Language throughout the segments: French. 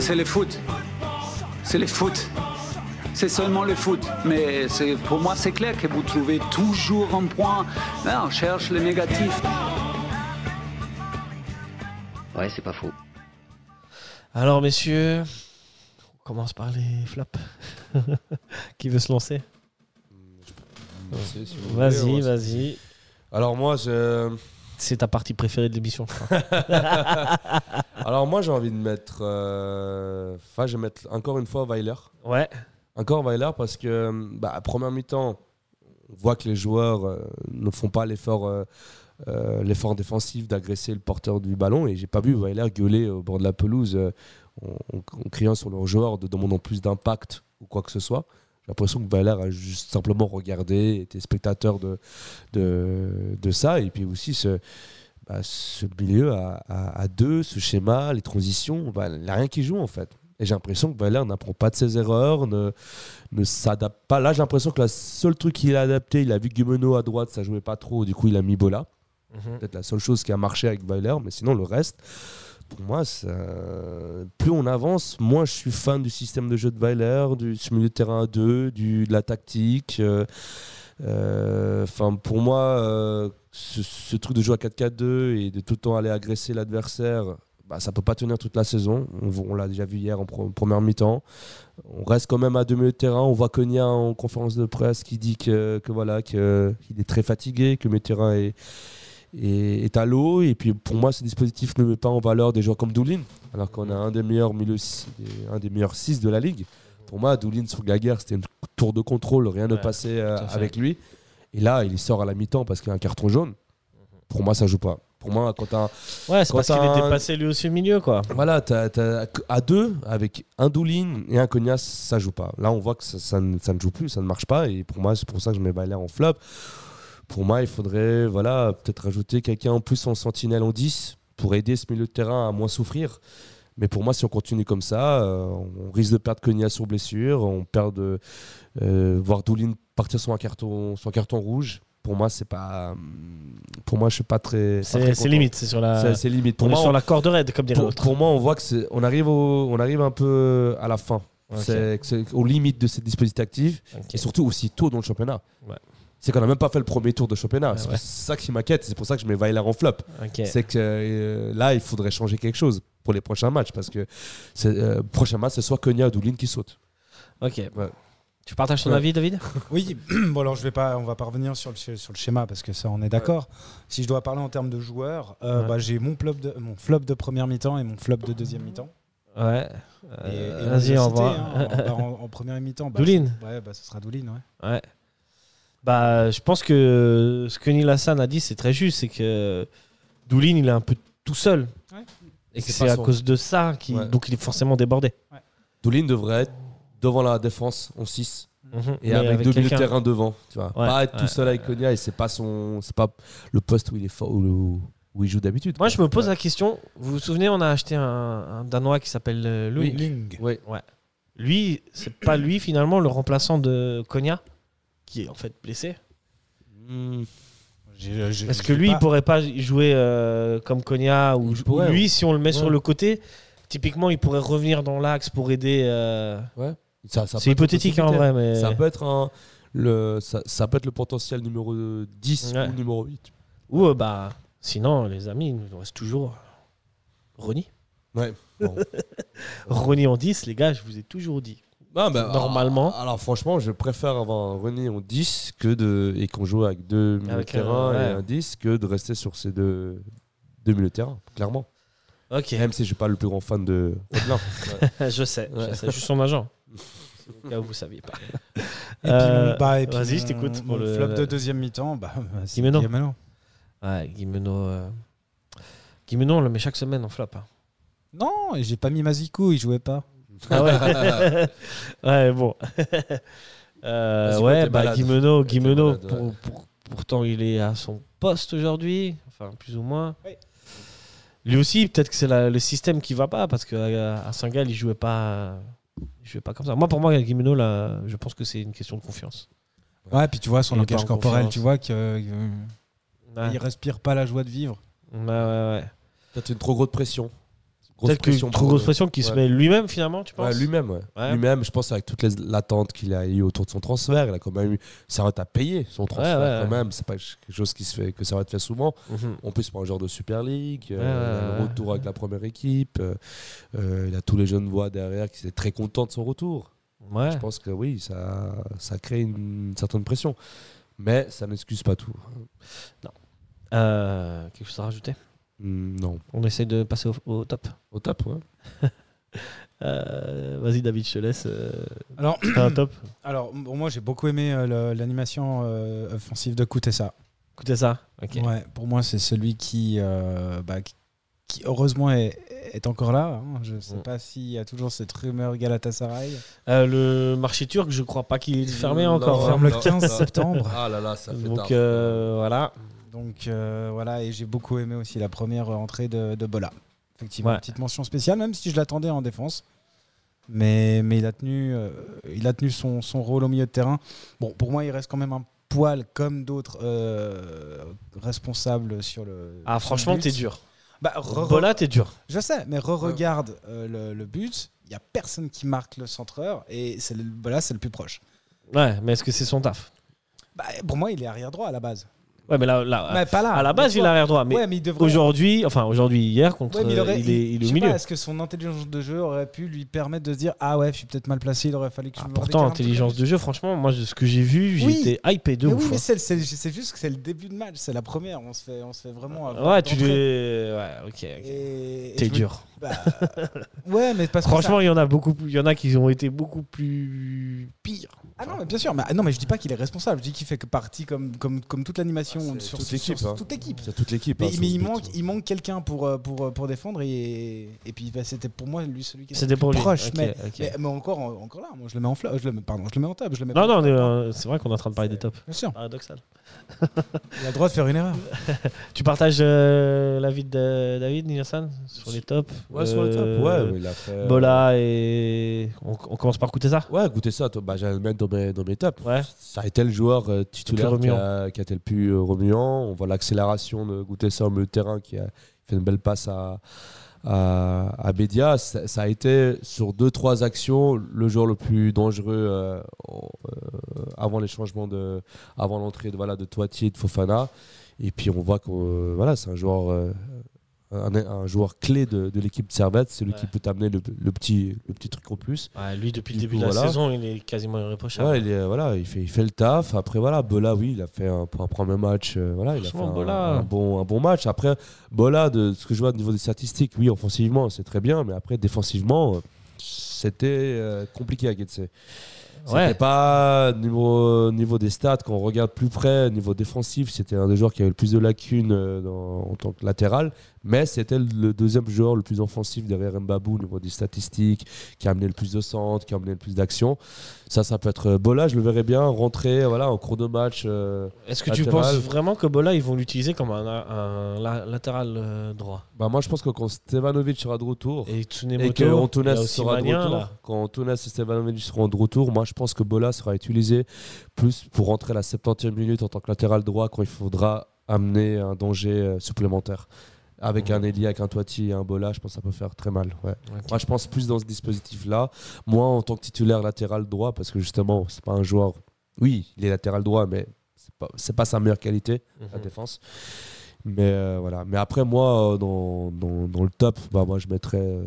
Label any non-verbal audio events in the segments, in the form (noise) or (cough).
C'est le foot. C'est le foot. C'est seulement le foot. Mais c'est- pour moi, c'est clair que vous trouvez toujours un point. Là, on cherche le négatif. Ouais, c'est pas faux. Alors, messieurs, on commence par les flops. (laughs) Qui veut se lancer? Vas-y, vas-y. Alors moi, je... C'est ta partie préférée de l'émission, je crois. (laughs) Alors moi, j'ai envie de mettre... euh, Enfin, je vais mettre encore une fois Weiler. Ouais. Encore Weiler parce que, bah, à première mi-temps, on voit que les joueurs euh, ne font pas l'effort euh, euh, l'effort défensif d'agresser le porteur du ballon. Et j'ai pas vu Weiler gueuler au bord de la pelouse euh, en, en- en criant sur leurs joueurs, de demandant plus d'impact ou quoi que ce soit. J'ai l'impression que Weiler a juste simplement regardé, été spectateur de, de, de ça. Et puis aussi ce, bah, ce milieu à, à- à deux, ce schéma, les transitions, bah, il n'y a rien qui joue en fait. Et j'ai l'impression que Weiler n'apprend pas de ses erreurs, ne, ne s'adapte pas. Là, j'ai l'impression que le seul truc qu'il a adapté, il a vu Guimeno à droite, ça jouait pas trop, du coup il a mis Bola. Mhm. Peut-être la seule chose qui a marché avec Weiler, mais sinon le reste, pour moi, plus on avance, moins je suis fan du système de jeu de Weiler, du milieu de terrain à deux, du, de la tactique. euh, euh, Enfin, pour moi, euh, ce, truc de jouer à 4-4-2 et de tout le temps aller agresser l'adversaire, bah, ça peut pas tenir toute la saison. On, l'a déjà vu hier en première mi-temps. On reste quand même à deux milieux de terrain. On voit Konya en conférence de presse qui dit que, que voilà que il est très fatigué, que milieu de terrain est, est, est à l'eau. Et puis pour moi, ce dispositif ne met pas en valeur des joueurs comme Doulin, alors qu'on a un des meilleurs milieux, un des meilleurs 6 de la ligue. Pour moi, Doulin sur Gaguerre, c'était une tour de contrôle, rien ne Ouais, passait euh, avec lui. Et là, il sort à la mi-temps parce qu'il y a un carton jaune. Pour moi, ça joue pas. Pour moi, quand t'as Ouais, c'est parce qu'il un- dépassé lui aussi au milieu, quoi. voilà, t'as- à deux, avec un Doulin et un Cognas, ça joue pas. Là, on voit que ça, ça ne, ça ne joue plus, ça ne marche pas. Et pour moi, c'est pour ça que je mets Bailler en flop. Pour moi, il faudrait voilà, peut-être rajouter quelqu'un en plus en sentinelle en 10 pour aider ce milieu de terrain à moins souffrir. Mais pour moi, si on continue comme ça, euh, on risque de perdre Cognas sur blessure, on perd de euh, voir Doulin partir sur un carton, sur un carton rouge. Pour moi, c'est pas. Pour moi, je suis pas très. C'est limite, c'est sur la. C'est- limite. Pour on est moi, sur on- la corde raide, comme dirait pour, l'autre. pour moi, on voit que c'est, on arrive au, on arrive un peu à la fin. C'est, aux limites de ces dispositifs actifs Ok. et surtout aussi tôt dans le championnat. Ouais. C'est qu'on n'a même pas fait le premier tour de championnat. Ouais, c'est ouais. ça qui m'inquiète. C'est pour ça que je mets Weiler en flop. C'est que euh, là, il faudrait changer quelque chose pour les prochains matchs parce que euh, prochain match, c'est soit Konya ou Doulin qui saute. Ok. Ouais. Tu partages ton Ouais. avis, David? (laughs) Oui, (clears throat) bon alors je vais pas, on va pas revenir sur le, sur le schéma parce que ça on est d'accord. Si je dois parler en termes de joueurs, euh, Ouais. bah, j'ai mon flop de mon flop de première mi-temps et mon flop de deuxième mi-temps. Ouais. Euh, Vas-y, hein, en, en- en première mi-temps. bah, (laughs) Doulin. c'est- Ouais, bah ce sera Doulin, ouais. Ouais. Bah, je pense que ce que Neil Hassan a dit, c'est très juste. C'est que Doulin, il est un peu tout seul. Ouais. Et que C'est c'est à son- cause de ça qu'il Ouais. donc il est forcément débordé. Doulin devrait être devant la défense en 6 Mhm. et Mais avec, deux milieux de terrain devant. Tu vois. Ouais, Pas être tout ouais, seul avec Konya et c'est pas son, c'est pas le poste où il est fort, où, où il joue d'habitude. Moi, quoi. je me pose la question. Vous vous souvenez, on a acheté un, un Danois qui s'appelle euh, Louis. Ling. Ouais. Lui, c'est pas lui finalement le remplaçant de Konya, qui est en fait blessé. J'ai- Est-ce que lui, pas- il pourrait pas jouer euh, comme Konya ou, pourrait, lui, ouais. si on le met sur Ouais. le côté, typiquement, il pourrait revenir dans l'axe pour aider. euh, Ça- ça peut C'est hypothétique hein, en vrai, mais Ça peut être un, le, ça, ça peut être le potentiel numéro 10 Ouais. ou numéro 8. ou euh, bah sinon, les amis, il nous reste toujours Ronnie. Ouais. Bon. (laughs) Ronnie en 10, les gars, je vous ai toujours dit. Non, bah, Normalement. Alors, alors, franchement, je préfère avoir un René en 10 que de, et qu'on joue avec deux milieux de terrain et un 10 que de rester sur ces deux, deux milieux de terrain, clairement. Ok, Même si je suis pas le plus grand fan de Rodelin. (laughs) je sais, je sais, je suis son agent. Au cas où vous saviez pas. Et puis, Euh, bah, et puis vas-y, je t'écoute pour le- flop de deuxième mi-temps, bah, bah, c'est Guimeno. Guimeno. Ouais, Guimeno. Euh... Guimeno, on le met chaque semaine en flop. hein. Non, et j'ai pas mis Mazikou, il jouait pas. Ah ouais (laughs) Ouais, bon. (laughs) Euh, ouais, bah. Guimeno, Guimeno malade, pour- ouais. pour- pourtant il est à son poste aujourd'hui, enfin plus ou moins. Oui. Lui aussi, peut-être que c'est le système qui va pas parce qu'à à Saint-Gall, il jouait pas, il jouait pas comme ça. Moi, pour moi, Guimeno, là, je pense que c'est une question de confiance. Ouais, puis tu vois son langage corporel, confiance. tu vois qu'il Ouais, il respire pas la joie de vivre. ouais, ouais. ouais. Peut-être une trop grosse pression. Peut-être que trop grosse pression qu'il se met lui-même finalement, tu penses Ouais, lui-même, ouais. Ouais. Lui-même, je pense avec toutes les l'attente qu'il a eu autour de son transfert, il a quand même eu ça va à payer son transfert quand même. C'est pas quelque chose qui se fait que ça va te fait souvent. Mhm. En plus, c'est pas un joueur de Super League. euh, le retour avec la première équipe. euh, euh, il a tous les jeunes voix derrière qui étaient très contents de son retour. Je pense que oui, ça, ça crée une, certaine pression. Mais ça n'excuse pas tout. Euh, quelque chose à rajouter? Hmm, non. On essaie de passer au, au top. Au top, ouais. (laughs) Euh, Vas-y David, je te laisse. euh, Alors, un top (coughs) alors bon, moi j'ai beaucoup aimé euh, le- l'animation euh, offensive de Kutesa. Écoutez ça. Ok. Ouais, pour moi c'est celui qui, euh, bah, qui, heureusement est, est encore là. hein. Je sais Mm. pas s'il y a toujours cette rumeur Galatasaray. Euh, le marché turc, je crois pas qu'il est fermé encore. Hein. ferme le non, 15 non. septembre. Ah là là, ça fait Donc tard. euh, voilà. Donc euh, voilà, et j'ai beaucoup aimé aussi la première entrée de, de Bola. Effectivement, Ouais. petite mention spéciale, même si je l'attendais en défense. Mais, mais il a tenu, euh, il a tenu son, son rôle au milieu de terrain. Bon, pour moi, il reste quand même un poil comme d'autres euh, responsables sur le. Ah, sur franchement, t'es dur. Bah, re- Bola, t'es dur. Je sais, mais re-regarde euh, le, le but. Il n'y a personne qui marque le centreur et c'est le, Bola, c'est le plus proche. Ouais, mais est-ce que c'est son taf? Bah, pour moi, il est arrière droit à la base. Ouais, mais là, là, mais pas là. à la base, il est arrière droit. Mais Ouais, mais devrait. aujourd'hui, enfin aujourd'hui, hier, contre, Ouais, mais il, aurait- il, est, il est au milieu. Est-ce que son intelligence de jeu aurait pu lui permettre de se dire Ah ouais, je suis peut-être mal placé, il aurait fallu que je Ah, me pourtant, intelligence de jeu, franchement, moi, de ce que j'ai vu, Oui. j'étais hypé de Mais ouf. oui, mais hein. c'est juste que c'est le début de match, c'est la première. On se fait, on se fait vraiment. Ouais, tu les. Ouais, ok. T'es me- dur. Bah, ouais, mais parce que Franchement, ça- il y en a beaucoup. Il y en a qui ont été beaucoup plus pires. Ah non, mais bien sûr. Mais, ah non, mais je dis pas qu'il est responsable. Je dis qu'il fait que partie comme, comme, comme toute l'animation Ah, sur toute l'équipe, hein. toute l'équipe. C'est toute l'équipe. Mais, hein, mais il, manque, il manque quelqu'un pour, euh, pour, euh, pour défendre et, et puis bah, c'était pour moi lui celui qui était C'était le pour plus lui. proche. Mais, mais, mais encore, encore là, moi je le mets en flop, je le mets, pardon, je le mets en top, je le mets Non, non, c'est vrai qu'on est en train de parler des tops. Bien sûr, Paradoxal. (laughs) il a le droit de faire une erreur. (laughs) Tu partages euh, l'avis de David Nielsen sur les tops Ouais, sur le top. Euh, Ouais, il a fait. Bola et. On, on commence par écouter ça Ouais, écoutez ça. Bah, J'allais le mettre dans mes, dans mes tops. Ouais. Ça a été le joueur euh, titulaire qui a, qui a été le plus euh, remuant. On voit l'accélération de goûter ça au milieu de terrain qui a fait une belle passe à, à, Bédia. Ça, a été sur deux trois actions le joueur le plus dangereux euh, euh, avant les changements de, avant l'entrée de voilà de Toitier et de Fofana. Et puis on voit que euh, voilà c'est un joueur euh, un, un joueur clé de, de l'équipe de Servette. C'est lui Ouais. qui peut t'amener le, le petit le petit truc en plus. Ouais, Lui, depuis le début coup, de la voilà. saison, il est quasiment irréprochable. Ouais, il, est, voilà, il, fait, il fait le taf. Après, voilà, Bola, oui, il a fait un, pour un premier match. euh, voilà, il a fait un, bon, un bon match. Après, Bola, de ce que je vois au niveau des statistiques, oui, offensivement, c'est très bien. Mais après, défensivement, c'était euh, compliqué à Getse. C'était Ouais. pas niveau, niveau des stats, quand on regarde plus près, niveau défensif, c'était un des joueurs qui avait le plus de lacunes euh, dans- en tant que latéral. Mais c'était le deuxième joueur le plus offensif derrière Mbabou au niveau des statistiques, qui a amené le plus de centres, qui a amené le plus d'actions. Ça, ça peut être euh, Bola, je le verrais bien rentrer voilà, en cours de match. euh, Est-ce que tu penses vraiment que Bola, ils vont l'utiliser comme un, un la- latéral euh, droit? Bah, moi, je pense que quand Stevanovic sera de retour, Et et que Antunes sera de retour, là. quand Antunes et Stevanovic seront de retour, moi je pense que Bola sera utilisé plus pour rentrer à la 70e minute en tant que latéral droit quand il faudra amener un danger euh, supplémentaire. Avec un Elia, avec un Toiti et un Bola, je pense que ça peut faire très mal. Ouais. Moi je pense plus dans ce dispositif-là. Moi en tant que titulaire latéral droit, parce que justement, c'est pas un joueur. Oui, il est latéral droit, mais c'est pas, pas sa meilleure qualité la Mhm. défense. Mais euh, voilà. Mais après, moi, euh, dans, dans, dans le top, bah, moi, je mettrais,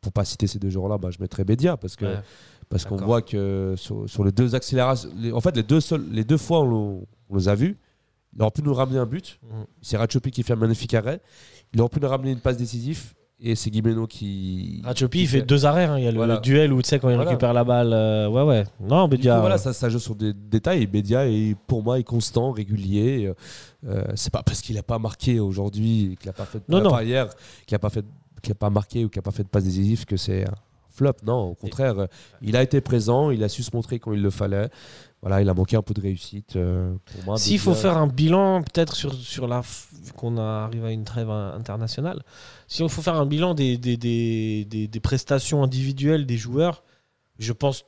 pour pas citer ces deux joueurs-là, bah, je mettrais Bédia parce que Ouais. Parce qu'on voit que sur, sur les deux accélérations, les- en fait, les deux seuls, les deux fois on, on les a vus, il aurait pu nous ramener un but. Mhm. C'est Ratchopi qui fait un magnifique arrêt. Il aurait pu nous ramener une passe décisive. Et c'est Guimeno qui. Ratchopi, il fait deux arrêts. hein. Il y a le Voilà. duel où tu sais quand il Voilà. récupère la balle. euh, ouais, ouais. Non, Du coup, Bédia. voilà, ça, ça joue sur des détails. Et Bédia, est, pour moi, est constant, régulier. Euh, euh, c'est pas parce qu'il n'a pas marqué aujourd'hui, qu'il n'a pas fait de Non, non. hier, qu'il n'a pas fait, qu'il a pas marqué ou qu'il n'a pas fait de passe décisive, que c'est flop. Non, au contraire, euh, il a été présent, il a su se montrer quand il le fallait. Voilà, il a manqué un peu de réussite. euh, S'il faut faire un bilan, peut-être sur, sur la. qu'on arrive à une trêve in- internationale, si on faut faire un bilan des, des, des, des- des prestations individuelles des joueurs, je pense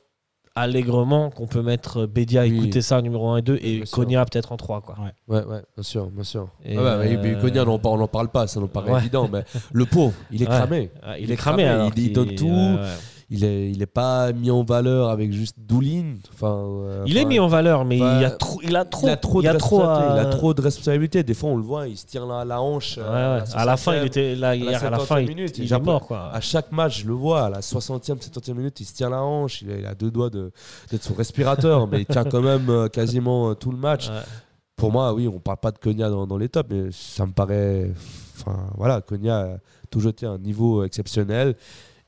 allègrement qu'on peut mettre Bédia Oui. écouter ça numéro 1 et 2 et. Konya peut-être en 3 quoi. Ouais, ouais, bien sûr, bien sûr. Et Ah ouais, mais- mais euh, Konya, on n'en parle pas, ça nous paraît Ouais. évident, mais le pauvre, il est Ouais. cramé. Ah, il, est cramé, alors il, il donne tout. ouais, ouais. Il est, il est pas mis en valeur avec juste Doulin. Enfin, euh, Il est enfin, mis en valeur, mais il, a trop, il a trop, il a trop, il y a de trop à- Il a trop de responsabilité. Des fois, on le voit, il se tire la, la hanche. Ouais, euh, ouais. À la fin, il 60e. était là hier. À la 50e fin, il, minute, il est j'ai mort quoi. À chaque match, je le vois, à la 60e, 70e minute, il se tire la hanche. Il a, il a deux doigts de- d'être son respirateur, mais il tient quand même euh, quasiment euh, tout le match. Ouais. Pour moi, oui, on parle pas de Konya dans, dans les tops, mais ça me paraît. Enfin, voilà, Konya a toujours été à un niveau exceptionnel.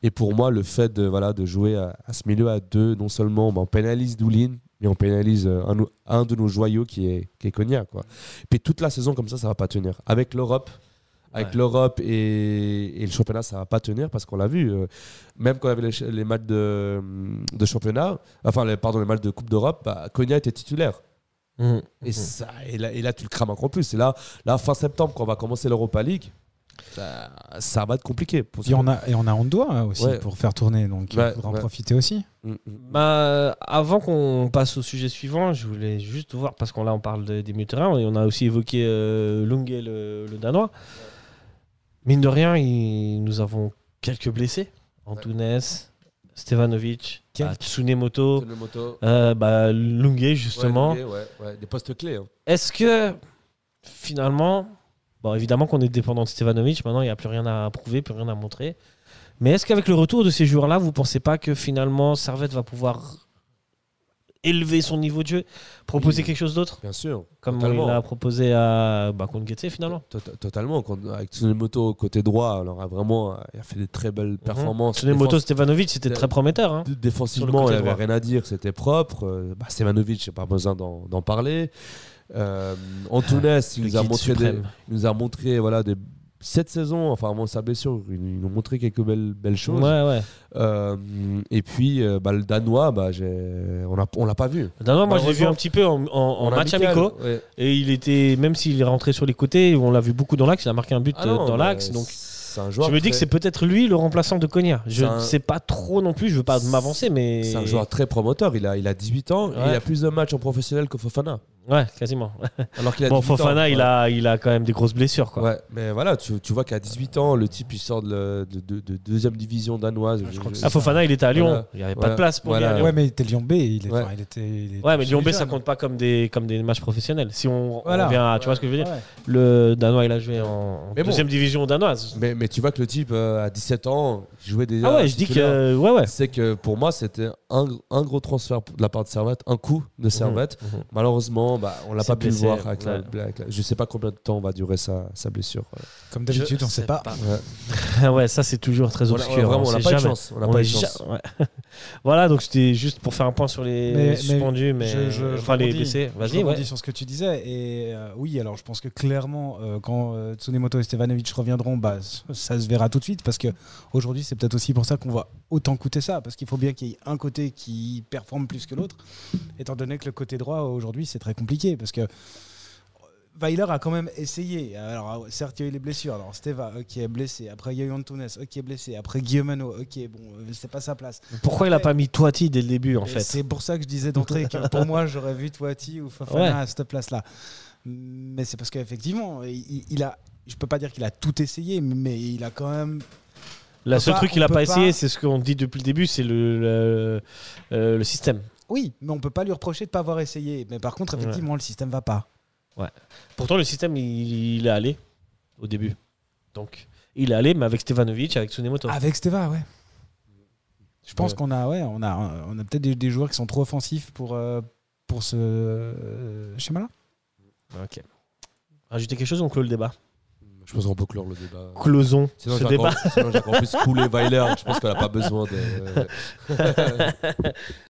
Et pour moi, le fait de, voilà, de jouer à, à ce milieu à deux, non seulement bah, on pénalise Doulin, mais on pénalise euh, un, un de nos joyaux qui est, qui est Konya. Quoi. Puis toute la saison comme ça, ça va pas tenir. Avec l'Europe, avec Ouais. l'Europe et, et le championnat, ça va pas tenir parce qu'on l'a vu. euh, même quand on avait les, les matchs de, de championnat, enfin, les, pardon, les matchs de Coupe d'Europe, bah, Konya était titulaire. Mhm. Et, ça, et, là, et là, tu le crames encore plus. Et là, là fin septembre, quand on va commencer l'Europa League, ça, ça va être compliqué. Pour Puis on a, et on a aussi Ouais. pour faire tourner, donc Ouais, il faudra en ouais. profiter aussi. Mm, mm. Bah, avant qu'on passe au sujet suivant, je voulais juste voir, parce qu'on là on parle de- des milieux de terrain, et on a aussi évoqué euh, Lunge, le, le Danois. Mine de rien, il- nous avons quelques blessés. Antunes, Stevanovic, bah, Tsunemoto, Tsunemoto. euh, bah, Lunge justement. Ouais, ouais, ouais, des postes clés. hein. Est-ce que finalement, bon évidemment qu'on est dépendant de Stevanovic, maintenant il n'y a plus rien à prouver, plus rien à montrer. Mais est-ce qu'avec le retour de ces joueurs-là, vous pensez pas que finalement Servette va pouvoir élever son niveau de jeu, proposer Oui. quelque chose d'autre, Bien sûr. comme totalement. il a proposé à bah, contre finalement To- to- Totalement. Avec Tsunemoto côté droit, alors, vraiment il a fait des très belles performances. Mhm. Tsunemoto Stevanovic, c'était très prometteur. hein. Défensivement, il avait droit. rien à dire, c'était propre. Euh, Bah, Stevanovic, j'ai pas besoin d'en parler. Euh, Antunes, il Le nous a montré, des- il nous a montré voilà, des, cette saison, enfin avant sa blessure, ils nous ont montré quelques belles, belles choses. Ouais, ouais. Euh, et puis euh, bah, le Danois, bah, on l'a on l'a pas vu. Danois, moi je l'ai vu un petit peu en, en- en match amical, amicaux. ouais. Et il était, même s'il est rentré sur les côtés, on l'a vu beaucoup dans l'axe, il a marqué un but Ah non, dans mais l'axe. Donc c'est un joueur je me dis que c'est peut-être lui le remplaçant de Konya. Je ne un- sais pas trop non plus, je veux pas m'avancer, mais. C'est un joueur très promoteur. Il a, il a 18 ans et il a plus de matchs en professionnel que Fofana. Ouais, quasiment. (laughs) Alors qu'il a Bon, 18 ans. Fofana, il, a, il a quand même des grosses blessures. Quoi. Ouais, mais voilà, tu, tu vois qu'à 18 ans, le type il sort de, de- de- de deuxième division danoise. je crois que Ah, Fofana, il était à Lyon. Voilà. Il n'y avait pas de place pour Voilà. lui à Lyon. Ouais, mais il était Lyon B, il, est- Ouais. enfin, il était. il était Ouais, mais Lyon B, ça compte pas comme des, comme des matchs professionnels. Si on, on Voilà. revient à. Tu vois ce que je veux dire? Ouais. Le Danois, il a joué en, en Mais bon. deuxième division danoise. Mais, mais tu vois que le type, euh, à 17 ans, jouait déjà. Ah ouais, je dis que. Ouais, ouais. C'est que pour moi, c'était un, un gros transfert de la part de Servette, un coup de Servette. Mhm. Malheureusement, bah, on l'a pas pu le voir. Avec la- ouais. avec la- je sais pas combien de temps va durer sa, sa blessure. Comme d'habitude, on sait sais pas. Ouais. (laughs) ouais, ça, c'est toujours très On a- obscur. vraiment, on sait n'a pas eu de chance. On n'a On pas de chance. ja- (laughs) voilà, donc c'était juste pour faire un point sur les Mais- suspendus, mais, Je- je- je enfin les blessés. Je Vas-y, ouais. sur ce que tu disais. Et euh, oui, alors je pense que clairement, euh, quand euh, Tsunemoto et Stevanovic reviendront, bah, ça se verra tout de suite. Parce que aujourd'hui, c'est peut-être aussi pour ça qu'on va autant coûter ça. Parce qu'il faut bien qu'il y ait un côté qui performe plus que l'autre. Étant donné que le côté droit, aujourd'hui, c'est très compliqué. Parce que Weiler a quand même essayé. Alors, certes, il y a eu les blessures. Alors, Steva, ok, est blessé. Après, il y a eu Antunes, ok, est blessé. Après, Guillemano, ok, bon, euh, c'est pas sa place. Pourquoi il a pas mis Toiti dès le début en fait C'est pour ça que je disais d'entrée que pour moi, j'aurais vu Toiti ou Fofana Ouais. à cette place-là. Mais c'est parce qu'effectivement, il, il a. Je peux pas dire qu'il a tout essayé, mais il a quand même. Seul pas- truc qu'il on a peut pas essayé, c'est ce qu'on dit depuis le début, c'est le, le, euh, le système. Oui, mais on peut pas lui reprocher de pas avoir essayé. Mais par contre, effectivement, le système va pas. Pourtant, le système, il, il est allé au début. Donc, il est allé, mais avec Stevanovic, avec Tsunemoto. Avec Steva, ouais. Je pense Ouais. qu'on a, ouais, on a, on a peut-être des, des joueurs qui sont trop offensifs pour, euh, pour ce euh, schéma-là. Ok. Rajouter quelque chose, on clôt le débat. Je pense qu'on peut clore le débat. Closons Sinon, ce j'ai débat. encore, sinon, j'ai encore plus coulé Weiler. Je pense qu'on n'a pas besoin de. (laughs)